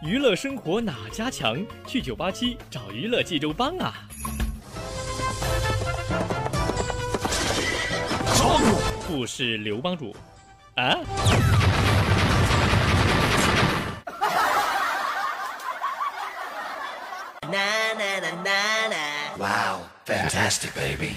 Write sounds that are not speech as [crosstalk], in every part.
娱乐生活哪家强？去九八七找娱乐济州帮啊！不是刘帮主啊？Wow, fantastic, baby.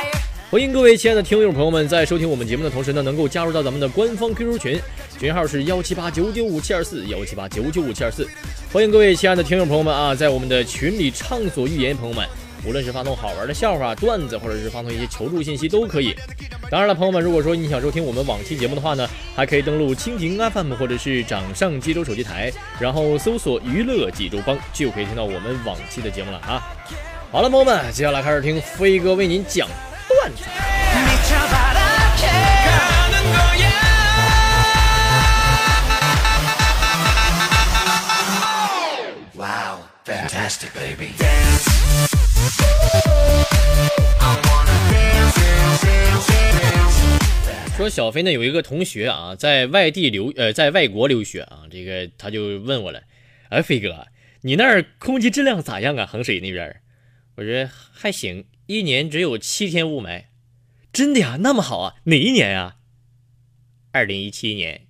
欢迎各位亲爱的听众朋友们，在收听我们节目的同时呢，能够加入到咱们的官方 QQ 群，群号是幺七八九九五七二四幺七八九九五七二四。欢迎各位亲爱的听众朋友们啊，在我们的群里畅所欲言，朋友们，无论是发送好玩的笑话、段子，或者是发送一些求助信息都可以。当然了，朋友们，如果说你想收听我们往期节目的话呢，还可以登录蜻蜓 FM 或者是掌上济州手机台，然后搜索“娱乐济州帮”，就可以听到我们往期的节目了啊。好了，朋友们，接下来开始听飞哥为您讲。段子。Wow, fantastic, baby. [laughs] 说小飞呢有一个同学啊，在外地留呃在外国留学啊，这个他就问我了，哎，飞哥，你那儿空气质量咋样啊？衡水那边？我说还行。一年只有七天雾霾，真的呀？那么好啊？哪一年啊？二零一七年。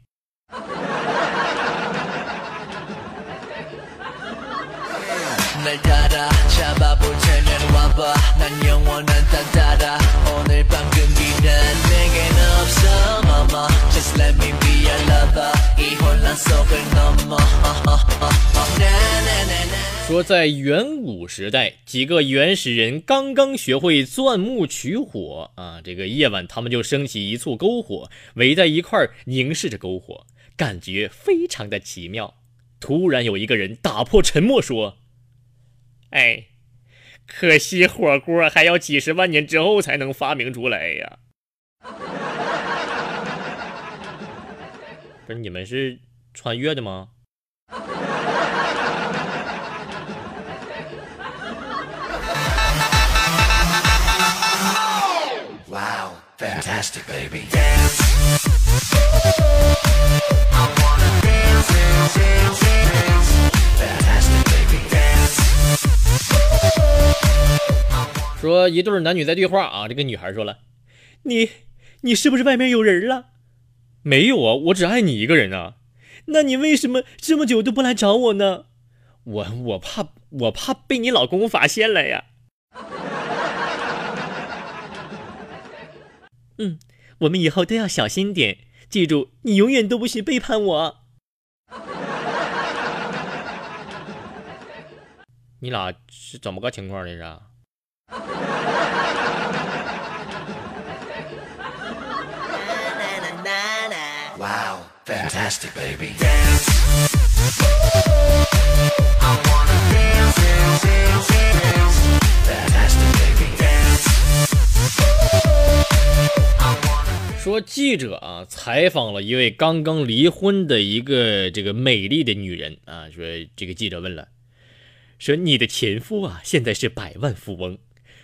说在远古时代，几个原始人刚刚学会钻木取火啊，这个夜晚他们就升起一簇篝火，围在一块儿凝视着篝火，感觉非常的奇妙。突然有一个人打破沉默说：“ [laughs] 哎，可惜火锅还要几十万年之后才能发明出来呀。”不是你们是穿越的吗？Fantastic, baby. 说一对男女在对话啊，这个女孩说了：“你，你是不是外面有人了？没有啊，我只爱你一个人啊。那你为什么这么久都不来找我呢？我我怕我怕被你老公发现了呀。[laughs] ”嗯，我们以后都要小心点。记住，你永远都不许背叛我。[laughs] 你俩是怎么个情况？这是？Wow, fantastic, baby. 说记者啊采访了一位刚刚离婚的一个这个美丽的女人啊，说这个记者问了，说你的前夫啊现在是百万富翁，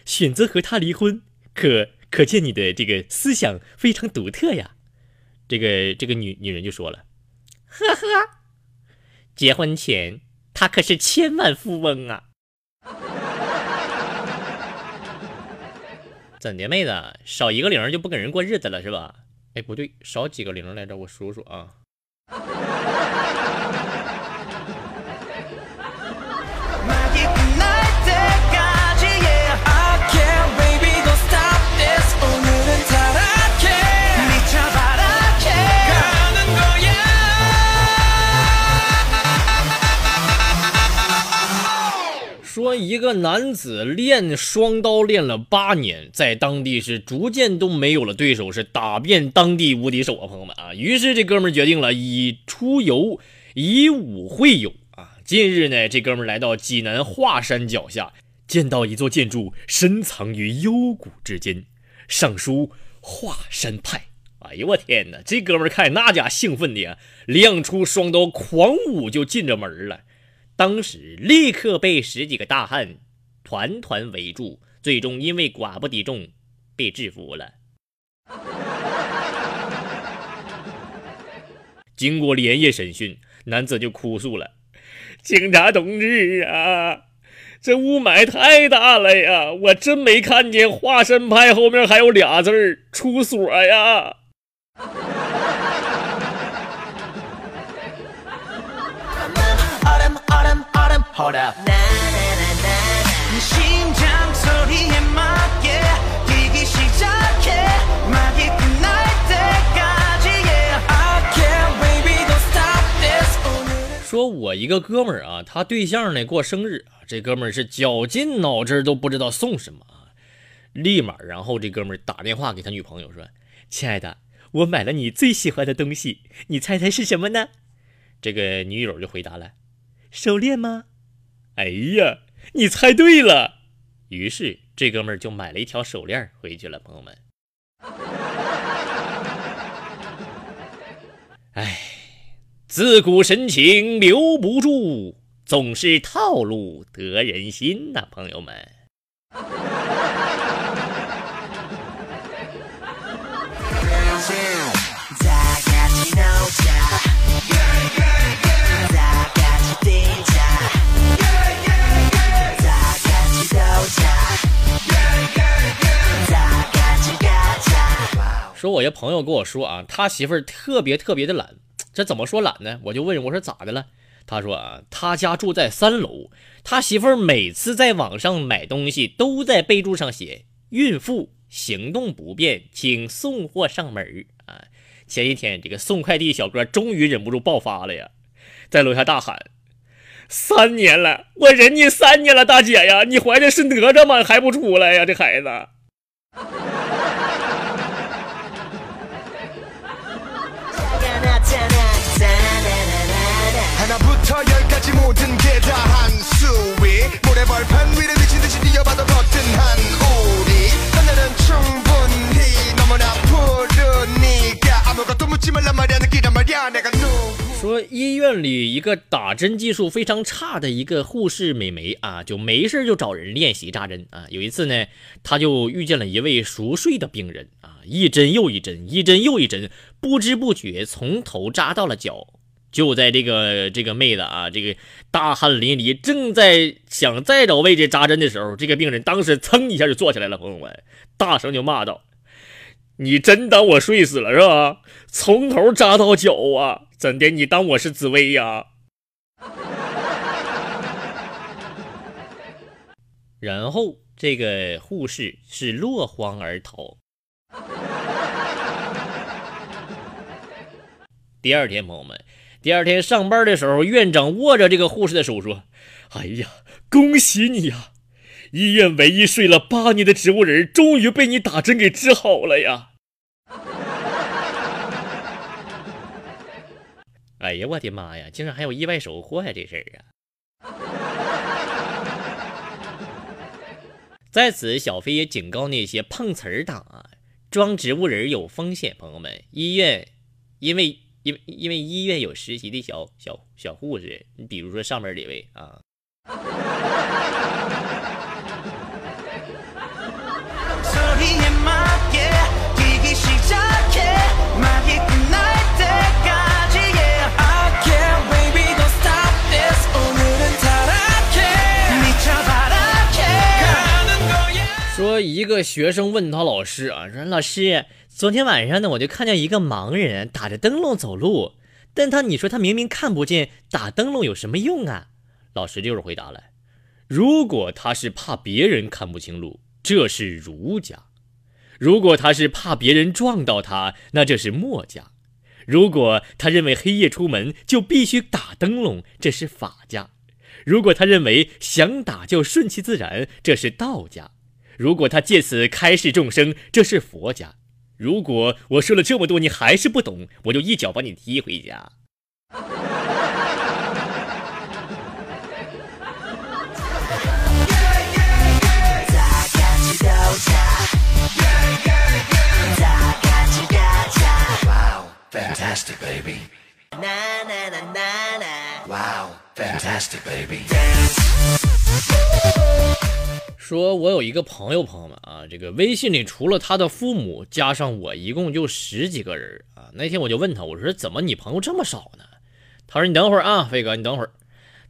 选择和他离婚，可可见你的这个思想非常独特呀。这个这个女女人就说了，呵呵，结婚前他可是千万富翁啊。怎的，妹子，少一个零就不跟人过日子了是吧？哎，不对，少几个零来着？我数数啊。一个男子练双刀练了八年，在当地是逐渐都没有了对手，是打遍当地无敌手啊，朋友们啊！于是这哥们儿决定了以出游，以武会友啊。近日呢，这哥们儿来到济南华山脚下，见到一座建筑深藏于幽谷之间，上书“华山派”。哎呦我天哪！这哥们儿看那家兴奋的呀，亮出双刀狂舞就进着门了。当时立刻被十几个大汉团团围住，最终因为寡不敌众被制服了。经过连夜审讯，男子就哭诉了：“警察同志啊，这雾霾太大了呀，我真没看见华山派后面还有俩字儿出所呀。” autumn. Hold up. 심장 소리에 맞게 뛰기 시작해 막이 끝날 때까지 yeah I can't baby don't stop this 오늘은 说我一个哥们儿啊，他对象呢过生日啊，这哥们儿是绞尽脑汁儿都不知道送什么啊，立马然后这哥们儿打电话给他女朋友说：“亲爱的，我买了你最喜欢的东西，你猜猜是什么呢？”这个女友就回答了：“手链吗？” 哎呀，你猜对了。于是这哥们儿就买了一条手链回去了，朋友们。哎。自古深情留不住，总是套路得人心呐、朋友们。说我一朋友跟我说啊，他媳妇儿特别特别的懒，这怎么说懒呢？我就问我说咋的了？他说啊，他家住在三楼，他媳妇儿每次在网上买东西都在备注上写“孕妇行动不便，请送货上门儿”啊。前一天这个送快递小哥终于忍不住爆发了呀，在楼下大喊：“三年了，我忍你三年了，大姐呀，你怀的是哪吒吗？还不出来呀，这孩子！” 하나부터 열까지 모든 게 다 한수위 모래벌판 위를 미친 듯이 뛰어봐도 버튼 한 우리 하늘은 충분히 너무나 푸르니까 아무것도 묻지 말란 말이야 느끼란 말이야 내가 누구 说医院里一个打针技术非常差的一个护士美眉啊，就没事就找人练习扎针啊。有一次呢，她就遇见了一位熟睡的病人啊，一针又一针，一针又一针，不知不觉从头扎到了脚。 就在这个这个妹子啊，这个大汗淋漓，正在想再找位置扎针的时候，这个病人当时噌一下就坐起来了，朋友们，大声就骂道：“你真当我睡死了是吧？从头扎到脚啊！怎的？你当我是紫薇呀？” [laughs] 然后这个护士是落荒而逃。第二天，朋友们，第二天上班的时候，院长握着这个护士的手说：“哎呀，恭喜你呀！医院唯一睡了八年的植物人，终于被你打针给治好了呀！” [laughs] 哎呀，我的妈呀，竟然还有意外收获呀！这事儿啊。[laughs] 在此，小飞也警告那些碰瓷儿党啊，装植物人有风险，朋友们。医院因为因为因为医院有实习的小小小护士你比如说上面这位啊。说一个学生问他老师啊说老师昨天晚上呢，我就看见一个盲人打着灯笼走路，但他你说他明明看不见，打灯笼有什么用啊？老师就是回答了，如果他是怕别人看不清路，这是儒家；如果他是怕别人撞到他，那这是墨家；如果他认为黑夜出门就必须打灯笼，这是法家；如果他认为想打就顺其自然，这是道家；如果他借此开示众生，这是佛家。如果我说了这么多你还是不懂，我就一脚把你踢回家。Fantastic, baby. Na na na na na. Wow, fantastic, baby. 说我有一个朋友，朋友们啊，这个微信里除了他的父母，加上我，一共就十几个人啊。那天我就问他，我说怎么你朋友这么少呢？他说你等会儿啊，飞哥，你等会儿。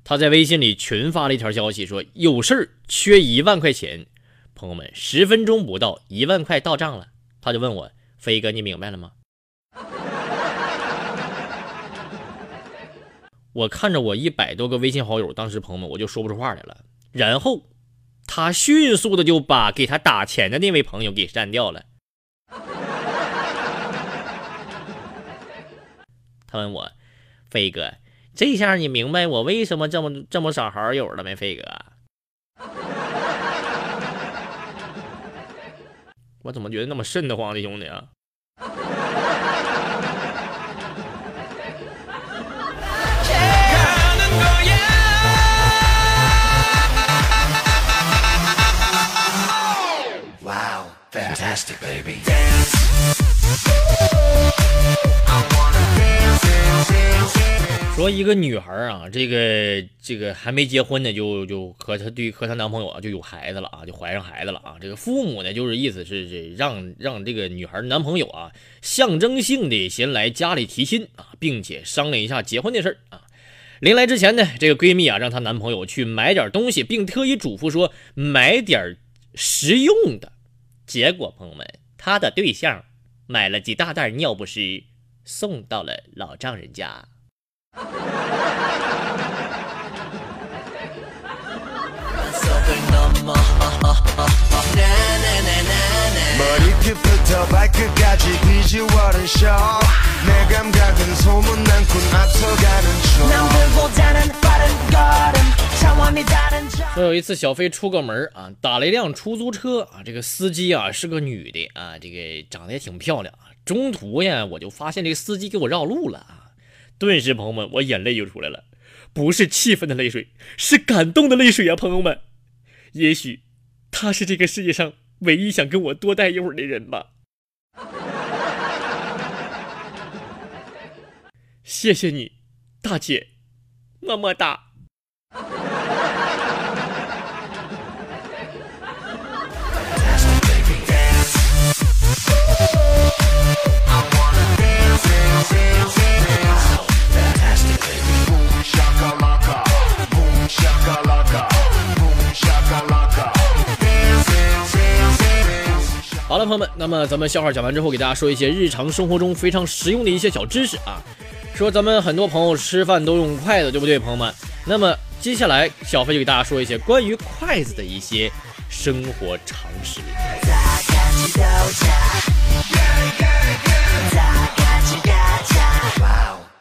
他在微信里群发了一条消息，说有事儿，缺一万块钱。朋友们，十分钟不到，一万块到账了。他就问我，飞哥，你明白了吗？我看着我一百多个微信好友，当时朋友们我就说不出话来了。然后他迅速的就把给他打钱的那位朋友给删掉了。他问我，飞哥，这下你明白我为什么这么这么少好友了没？飞哥，我怎么觉得那么瘆得慌呢兄弟啊？Fantastic, baby. [laughs] 说一个女孩啊，这个这个还没结婚呢，就就和她对和她男朋友啊就有孩子了啊，就怀上孩子了啊。这个父母呢，就是意思是这让让这个女孩男朋友啊，象征性的先来家里提亲啊，并且商量一下结婚的事儿啊。临来之前呢，这个闺蜜啊让她男朋友去买点东西，并特意嘱咐说买点实用的。结果朋友们，他的对象买了几大袋尿不湿，送到了老丈人家。说有一次小飞出个门啊，打了一辆出租车啊，这个司机啊是个女的啊，这个长得也挺漂亮。中途呀，我就发现这个司机给我绕路了啊，顿时朋友们，我眼泪就出来了，不是气愤的泪水，是感动的泪水啊，朋友们。也许他是这个世界上唯一想跟我多待一会儿的人吧。[laughs] 谢谢你，大姐，么么哒。好了，朋友们，那么咱们笑话讲完之后，给大家说一些日常生活中非常实用的一些小知识啊。说咱们很多朋友吃饭都用筷子，对不对，朋友们？那么接下来小飞就给大家说一些关于筷子的一些生活常识。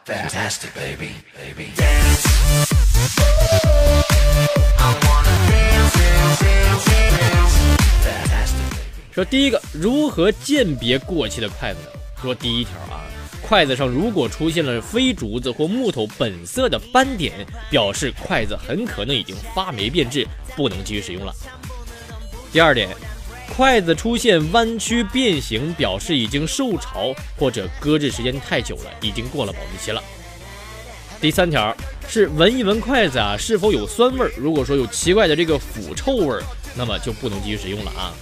Fantastic, baby, baby，fantastic baby 说第一个，如何鉴别过期的筷子呢？说第一条啊，筷子上如果出现了非竹子或木头本色的斑点，表示筷子很可能已经发霉变质，不能继续使用了。第二点，筷子出现弯曲变形，表示已经受潮或者搁置时间太久了，已经过了保质期了。第三条是闻一闻筷子啊是否有酸味儿，如果说有奇怪的这个腐臭味儿，那么就不能继续使用了啊。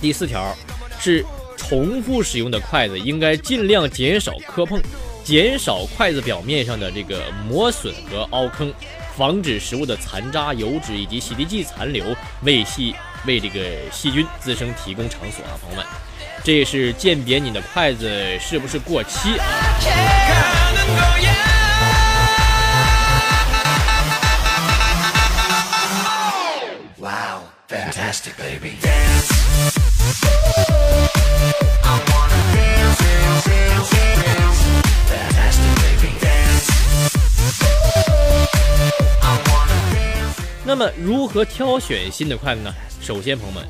第四条是重复使用的筷子应该尽量减少磕碰，减少筷子表面上的这个磨损和凹坑，防止食物的残渣、油脂以及洗涤剂残留为细为这个细菌滋生提供场所啊，朋友们，这也是鉴别你的筷子是不是过期。那么如何挑选新的筷子呢？首先，朋友们，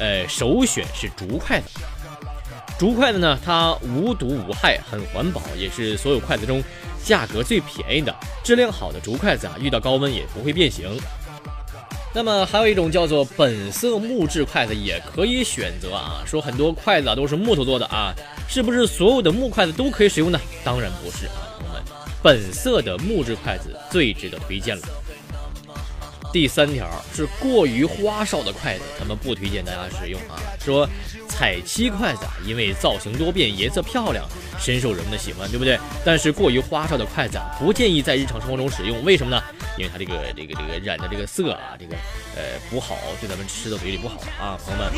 呃，首选是竹筷子。竹筷子呢，它无毒无害，很环保，也是所有筷子中价格最便宜的、质量好的竹筷子啊。遇到高温也不会变形。那么还有一种叫做本色木质筷子也可以选择啊。说很多筷子啊都是木头做的啊，是不是所有的木筷子都可以使用呢？当然不是啊，朋友们，本色的木质筷子最值得推荐了。第三条是过于花哨的筷子，咱们不推荐大家使用啊。说彩漆筷子啊，因为造型多变、颜色漂亮，深受人们的喜欢，对不对？但是过于花哨的筷子啊，不建议在日常生活中使用。为什么呢？因为它这个这个这个染的这个色啊，这个呃不好，对咱们吃到嘴里不好啊，朋友们。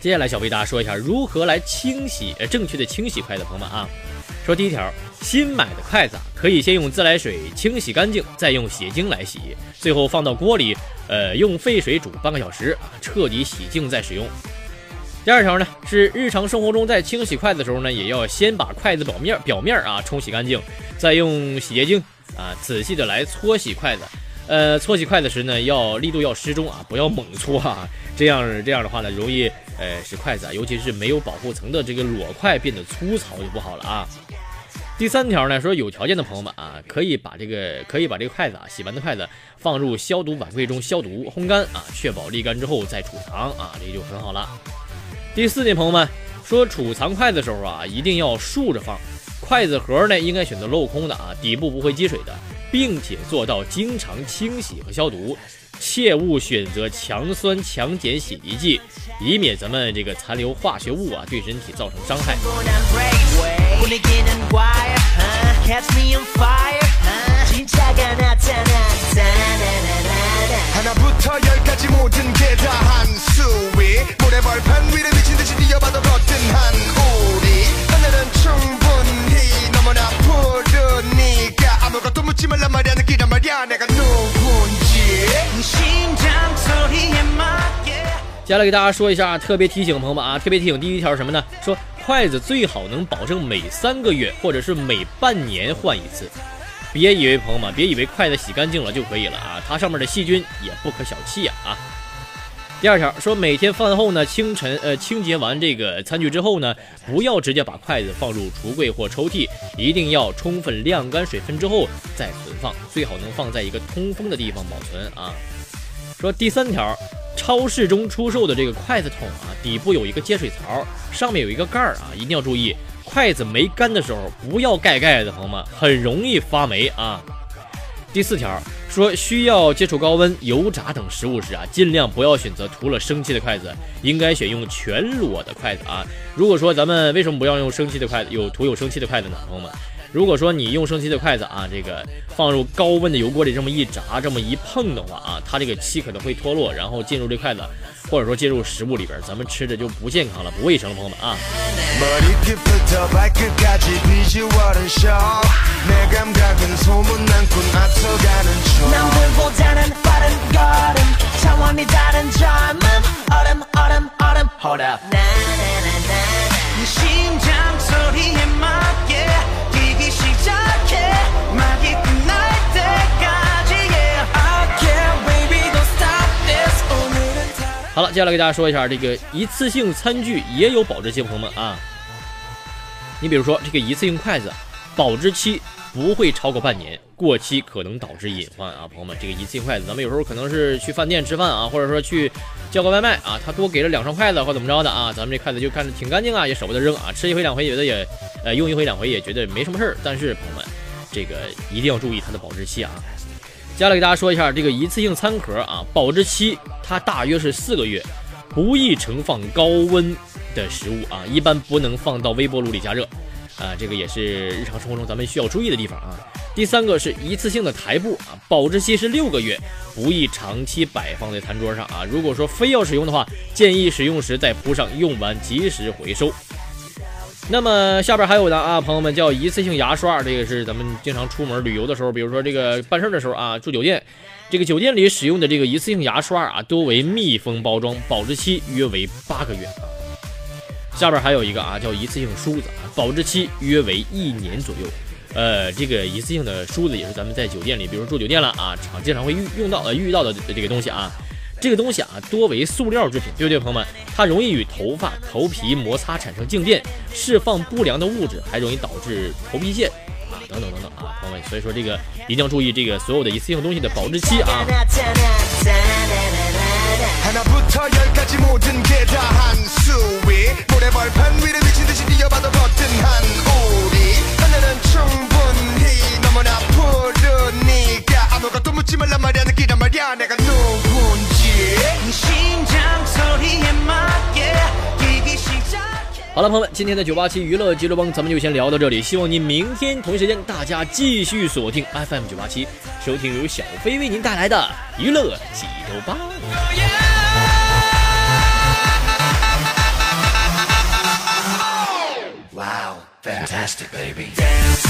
接下来，小贝大家说一下如何来清洗，正确的清洗筷子，朋友们啊。说第一条，新买的筷子啊，可以先用自来水清洗干净，再用洗精来洗，最后放到锅里，呃，用沸水煮半个小时啊，彻底洗净再使用。第二条呢，是日常生活中在清洗筷子的时候呢，也要先把筷子表面表面啊冲洗干净，再用洗洁精啊仔细的来搓洗筷子。呃，搓洗筷子时呢，要力度要适中啊，不要猛搓啊，这样这样的话呢，容易呃使筷子啊，尤其是没有保护层的这个裸筷变得粗糙就不好了啊。第三条呢，说有条件的朋友们啊，可以把这个可以把这个筷子啊，洗完的筷子放入消毒碗柜中消毒烘干啊，确保沥干之后再储藏啊，这就很好了。第四点，朋友们说储藏筷子的时候啊，一定要竖着放，筷子盒呢应该选择镂空的啊，底部不会积水的，并且做到经常清洗和消毒，切勿选择强酸强碱洗涤剂，以免咱们这个残留化学物啊对人体造成伤害。내가 누군지 네 심장 소리에 맞게 接下来给大家说一下特别提醒朋友们啊，特别提醒第一条是什么呢？说筷子最好能保证每三个月或者是每半年换一次。别以为朋友们，别以为筷子洗干净了就可以了啊，它上面的细菌也不可小觑啊啊。 第二条说，每天饭后呢，清晨呃清洁完这个餐具之后呢，不要直接把筷子放入橱柜或抽屉，一定要充分晾干水分之后再存放，最好能放在一个通风的地方保存啊。说第三条，超市中出售的这个筷子筒啊，底部有一个接水槽，上面有一个盖儿啊，一定要注意，筷子没干的时候不要盖盖子，朋友们，很容易发霉啊。第四条说，需要接触高温、油炸等食物时啊，尽量不要选择涂了生漆的筷子，应该选用全裸的筷子啊。如果说咱们为什么不要用生漆的筷子，有涂有生漆的筷子呢，朋友们？如果说你用生漆的筷子啊，这个放入高温的油锅里这么一炸，这么一碰的话啊，它这个漆可能会脱落，然后进入这筷子，或者说进入食物里边，咱们吃着就不健康了，不卫生了，朋友们啊。好了，接下来给大家说一下这个一次性餐具也有保质期，朋友们啊。你比如说这个一次性筷子，保质期不会超过半年，过期可能导致隐患啊，朋友们。这个一次性筷子，咱们有时候可能是去饭店吃饭啊，或者说去叫个外卖啊，他多给了两双筷子或怎么着的啊，咱们这筷子就看着挺干净啊，也舍不得扔啊，吃一回两回觉得也，呃，用一回两回也觉得没什么事儿。但是朋友们，这个一定要注意它的保质期啊。接下来给大家说一下这个一次性餐盒啊，保质期它大约是四个月，不宜盛放高温的食物啊，一般不能放到微波炉里加热。啊，这个也是日常生活中咱们需要注意的地方啊。第三个是一次性的台布啊，保质期是六个月，不宜长期摆放在餐桌上啊。如果说非要使用的话，建议使用时再铺上，用完及时回收。那么下边还有的啊，朋友们叫一次性牙刷，这个是咱们经常出门旅游的时候，比如说这个办事的时候啊，住酒店，这个酒店里使用的这个一次性牙刷啊，多为密封包装，保质期约为八个月啊。下边还有一个啊，叫一次性梳子，保质期约为一年左右。呃，这个一次性的梳子也是咱们在酒店里，比如住酒店了啊，常经常会遇用到呃遇到的这个东西啊。这个东西啊，多为塑料制品，对不对，朋友们？它容易与头发、头皮摩擦产生静电，释放不良的物质，还容易导致头皮屑啊，等等等等啊，朋友们。所以说这个一定要注意这个所有的一次性东西的保质期啊。了，朋友们，今天的九八七娱乐急流帮咱们就先聊到这里，希望您明天同一时间大家继续锁定 FM 九八七，收听由小飞为您带来的娱乐急流帮。Wow, fantastic, baby. Dance